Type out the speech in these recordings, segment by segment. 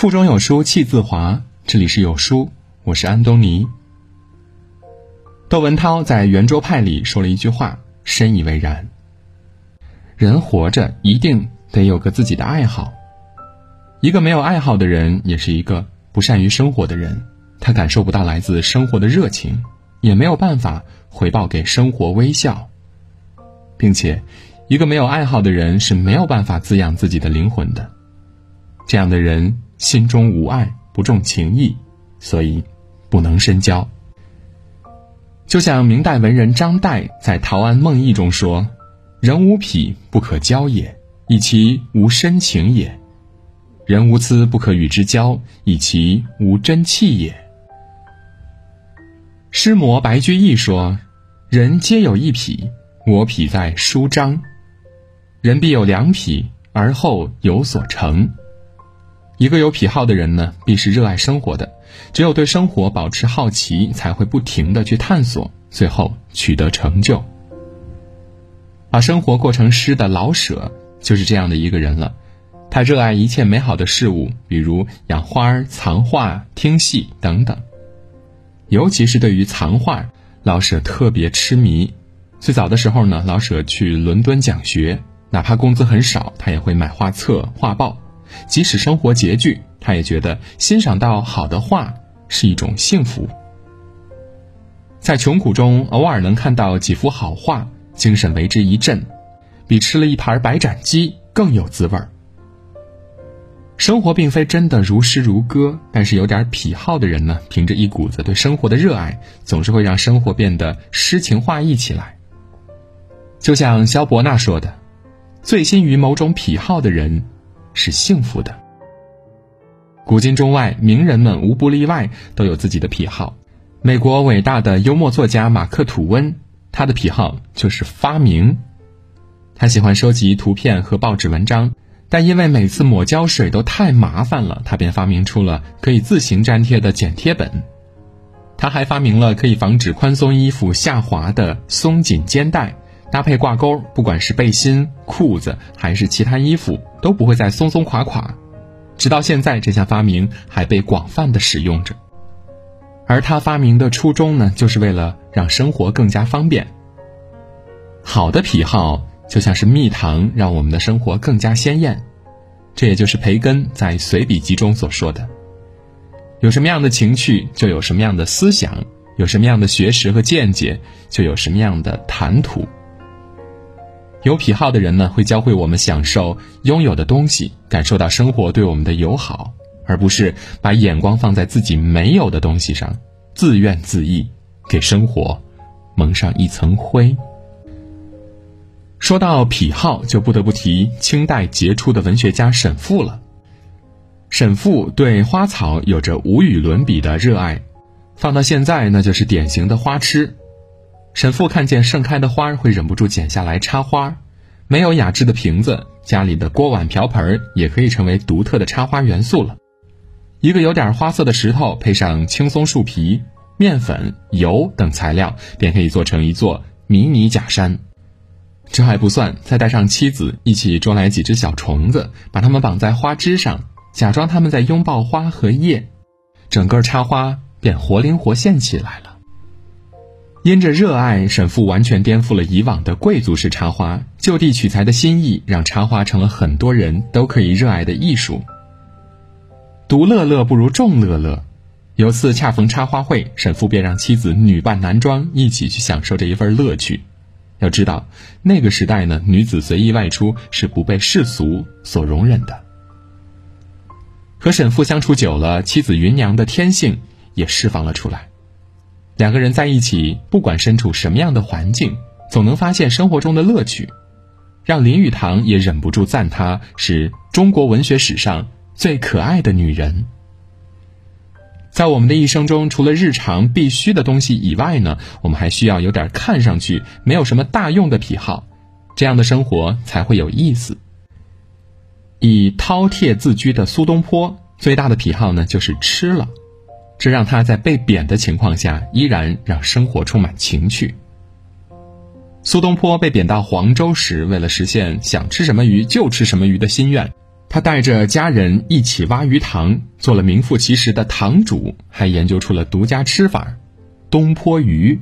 腹中有书气自华，这里是有书，我是安东尼。窦文涛在圆桌派里说了一句话，深以为然。人活着一定得有个自己的爱好，一个没有爱好的人，也是一个不善于生活的人。他感受不到来自生活的热情，也没有办法回报给生活微笑，并且，一个没有爱好的人是没有办法滋养自己的灵魂的。这样的人心中无爱，不重情义，所以不能深交。就像明代文人张岱在《陶庵梦忆》中说：“人无癖不可交也，以其无深情也；人无疵不可与之交，以其无真气也。”诗魔白居易说：“人皆有一癖，我癖在书章。人必有两癖，而后有所成。一个有癖好的人呢，必是热爱生活的。只有对生活保持好奇，才会不停的去探索，最后取得成就。把生活过成诗的老舍就是这样的一个人了。他热爱一切美好的事物，比如养花、藏画、听戏等等。”尤其是对于藏画，老舍特别痴迷。最早的时候呢，老舍去伦敦讲学，哪怕工资很少，他也会买画册、画报。即使生活拮据，他也觉得欣赏到好的画是一种幸福。在穷苦中偶尔能看到几幅好画，精神为之一振，比吃了一盘白斩鸡更有滋味儿。生活并非真的如诗如歌，但是有点癖好的人呢，凭着一股子对生活的热爱，总是会让生活变得诗情画意起来。就像萧伯纳说的：“醉心于某种癖好的人，是幸福的。”古今中外名人们无不例外都有自己的癖好。美国伟大的幽默作家马克吐温，他的癖好就是发明，他喜欢收集图片和报纸文章。但因为每次抹胶水都太麻烦了，他便发明出了可以自行粘贴的剪贴本。他还发明了可以防止宽松衣服下滑的松紧肩带，搭配挂钩，不管是背心、裤子还是其他衣服，都不会再松松垮垮。直到现在，这项发明还被广泛的使用着。而他发明的初衷呢，就是为了让生活更加方便。好的癖好。就像是蜜糖，让我们的生活更加鲜艳。这也就是培根在随笔集中所说的：有什么样的情趣，就有什么样的思想；有什么样的学识和见解，就有什么样的谈吐。有癖好的人呢，会教会我们享受拥有的东西，感受到生活对我们的友好，而不是把眼光放在自己没有的东西上，自怨自艾，给生活蒙上一层灰。说到癖好，就不得不提清代杰出的文学家沈复了。沈复对花草有着无与伦比的热爱，放到现在那就是典型的花痴。沈父看见盛开的花会忍不住剪下来插花，没有雅致的瓶子，家里的锅碗瓢盆也可以成为独特的插花元素了。一个有点花色的石头，配上青松树皮、面粉、油等材料，便可以做成一座迷你假山。这还不算，再带上妻子一起捉来几只小虫子，把它们绑在花枝上，假装他们在拥抱花和叶，整个插花便活灵活现起来了。因着热爱，沈复完全颠覆了以往的贵族式插花，就地取材的心意，让插花成了很多人都可以热爱的艺术。独乐乐不如众乐乐，有次恰逢插花会，沈复便让妻子女扮男装，一起去享受这一份乐趣。要知道，那个时代呢，女子随意外出是不被世俗所容忍的。和沈父相处久了，妻子芸娘的天性也释放了出来。两个人在一起，不管身处什么样的环境，总能发现生活中的乐趣，让林语堂也忍不住赞她是中国文学史上最可爱的女人。在我们的一生中，除了日常必须的东西以外呢，我们还需要有点看上去没有什么大用的癖好，这样的生活才会有意思。以饕餮自居的苏东坡，最大的癖好呢就是吃了，这让他在被贬的情况下，依然让生活充满情趣。苏东坡被贬到黄州时，为了实现想吃什么鱼就吃什么鱼的心愿，他带着家人一起挖鱼塘，做了名副其实的塘主，还研究出了独家吃法——东坡鱼。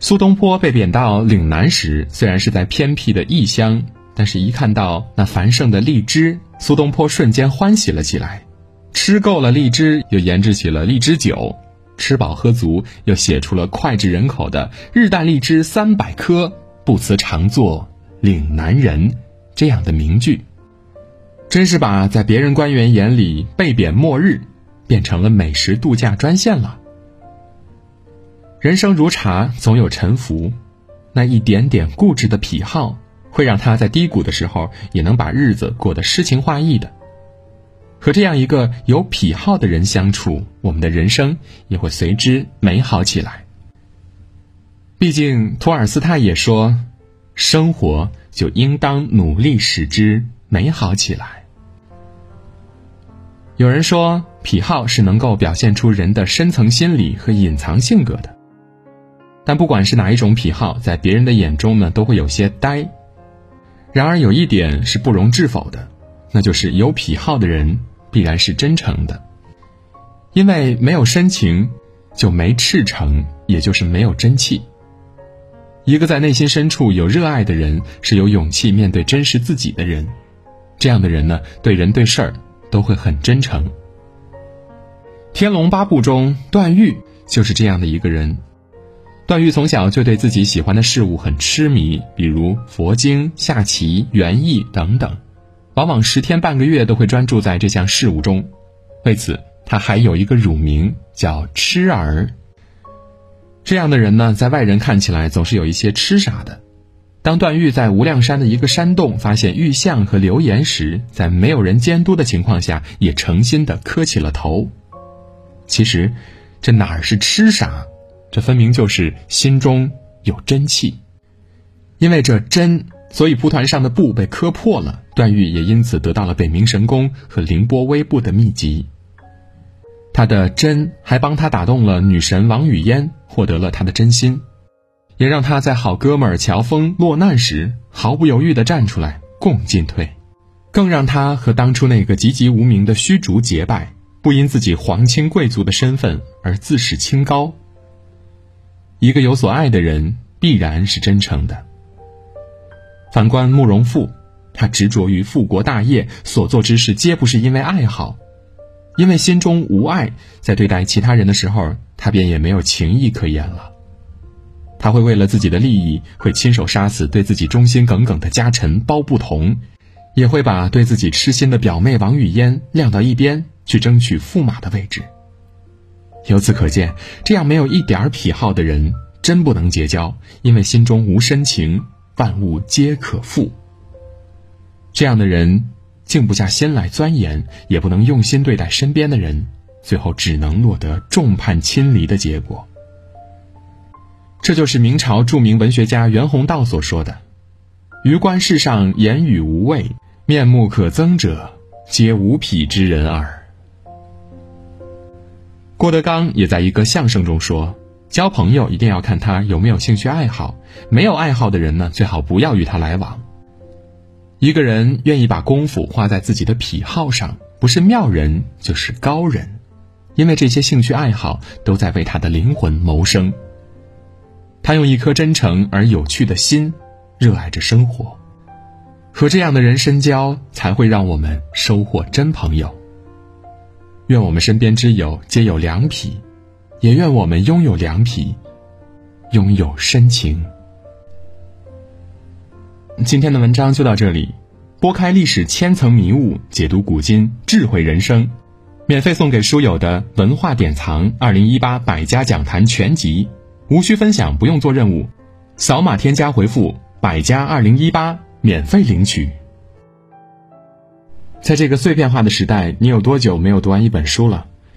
苏东坡被贬到岭南时，虽然是在偏僻的异乡，但是一看到那繁盛的荔枝，苏东坡瞬间欢喜了起来。吃够了荔枝，又研制起了荔枝酒；吃饱喝足，又写出了脍炙人口的“日啖荔枝三百颗，不辞常作岭南人”这样的名句。真是把在别人官员眼里被贬末日，变成了美食度假专线了。人生如茶，总有沉浮，那一点点固执的癖好，会让他在低谷的时候也能把日子过得诗情画意的。和这样一个有癖好的人相处，我们的人生也会随之美好起来。毕竟托尔斯泰也说：“生活就应当努力使之美好起来。”有人说，癖好是能够表现出人的深层心理和隐藏性格的。但不管是哪一种癖好，在别人的眼中呢，都会有些呆。然而有一点是不容置否的，那就是有癖好的人必然是真诚的。因为没有深情，就没赤诚，也就是没有真气。一个在内心深处有热爱的人，是有勇气面对真实自己的人。这样的人呢，对人对事儿。都会很真诚。《天龙八部》中，段誉就是这样的一个人。段誉从小就对自己喜欢的事物很痴迷，比如佛经、下棋、园艺等等，往往十天半个月都会专注在这项事物中。为此，他还有一个乳名叫“痴儿”。这样的人呢，在外人看起来总是有一些痴傻的。当段誉在无量山的一个山洞发现玉像和留言时，在没有人监督的情况下，也诚心的磕起了头。其实，这哪儿是痴傻，这分明就是心中有真气。因为这真，所以蒲团上的布被磕破了，段誉也因此得到了北冥神功和凌波微步的秘籍。他的真还帮他打动了女神王语嫣，获得了他的真心。也让他在好哥们儿乔峰落难时毫不犹豫地站出来共进退，更让他和当初那个籍籍无名的虚竹结拜，不因自己皇亲贵族的身份而自视清高。一个有所爱的人必然是真诚的。反观慕容复，他执着于复国大业，所做之事皆不是因为爱好，因为心中无爱，在对待其他人的时候，他便也没有情义可言了。他会为了自己的利益，会亲手杀死对自己忠心耿耿的家臣包不同，也会把对自己痴心的表妹王语嫣晾到一边，去争取驸马的位置。由此可见，这样没有一点癖好的人，真不能结交，因为心中无深情，万物皆可复。这样的人，静不下心来钻研，也不能用心对待身边的人，最后只能落得众叛亲离的结果。这就是明朝著名文学家袁宏道所说的：“于观世上言语无味，面目可憎者，皆无癖之人耳。”郭德纲也在一个相声中说：“交朋友一定要看他有没有兴趣爱好，没有爱好的人呢，最好不要与他来往。一个人愿意把功夫花在自己的癖好上，不是妙人就是高人，因为这些兴趣爱好都在为他的灵魂谋生。”他用一颗真诚而有趣的心，热爱着生活。和这样的人深交，才会让我们收获真朋友。愿我们身边之友皆有良癖，也愿我们拥有良癖，拥有深情。今天的文章就到这里，拨开历史千层迷雾，解读古今智慧人生，免费送给书友的文化典藏二零一八百家讲坛全集。无需分享，不用做任务，扫码添加回复“百家二零一八”免费领取。在这个碎片化的时代，你有多久没有读完一本书了？